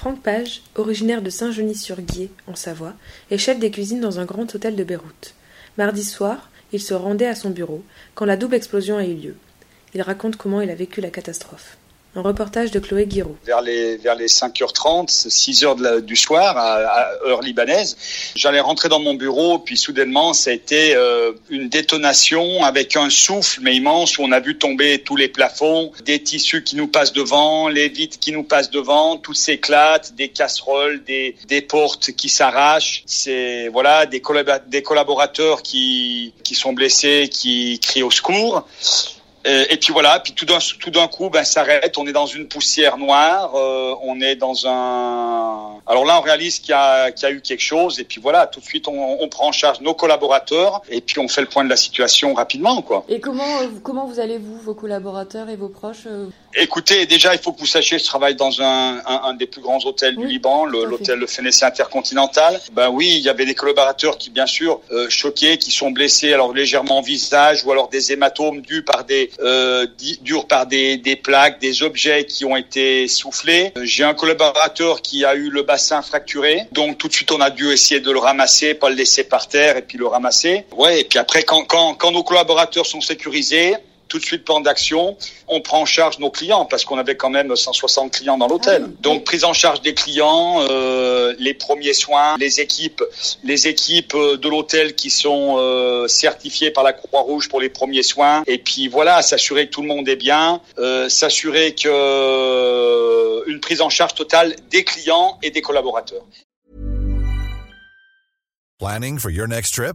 Franck Page, originaire de Saint-Genis-sur-Guiers, en Savoie, est chef des cuisines dans un grand hôtel de Beyrouth. Mardi soir, il se rendait à son bureau quand la double explosion a eu lieu. Il raconte comment il a vécu la catastrophe. Un reportage de Chloé Guiraud. Vers les, vers les 5h30, 6h de la, du soir, à, heure libanaise, j'allais rentrer dans mon bureau, puis soudainement, ça a été euh, une détonation avec un souffle, mais immense, où on a vu tomber tous les plafonds, des tissus qui nous passent devant, les vitres qui nous passent devant, tout s'éclate, des casseroles, des, des portes qui s'arrachent. C'est, voilà, des, des collaborateurs qui, qui sont blessés, qui crient au secours. Et, et, puis voilà, puis tout d'un tout d'un coup, ben s'arrête. On est dans une poussière noire. Euh, on est dans un. Alors là, on réalise qu'il y a qu'il y a eu quelque chose. Et puis voilà, tout de suite, on, on, prend en charge nos collaborateurs et puis on fait le point de la situation rapidement, quoi. Et comment comment vous allez vous, vos collaborateurs et vos proches euh Écoutez, déjà, il faut que vous sachiez, je travaille dans un, un, un des plus grands hôtels oui, du Liban, l'hôtel Phénicien Intercontinental. Ben oui, il y avait des collaborateurs qui, bien sûr, euh, choqués, qui sont blessés, alors légèrement au visage ou alors des hématomes dus par des euh, durs par des, des, plaques, des objets qui ont été soufflés. J'ai un collaborateur qui a eu le bassin fracturé, donc tout de suite on a dû essayer de le ramasser, pas le laisser par terre et puis le ramasser. Ouais, et puis après quand, quand, quand nos collaborateurs sont sécurisés, tout de suite plan d'action. On prend en charge nos clients parce qu'on avait quand même 160 clients dans l'hôtel. Ah, Donc prise en charge des clients, euh, les premiers soins, les équipes, les équipes de l'hôtel qui sont euh, certifiées par la Croix-Rouge pour les premiers soins. Et puis voilà, s'assurer que tout le monde est bien, euh, s'assurer que euh, une prise en charge totale des clients et des collaborateurs. Planning for your next trip?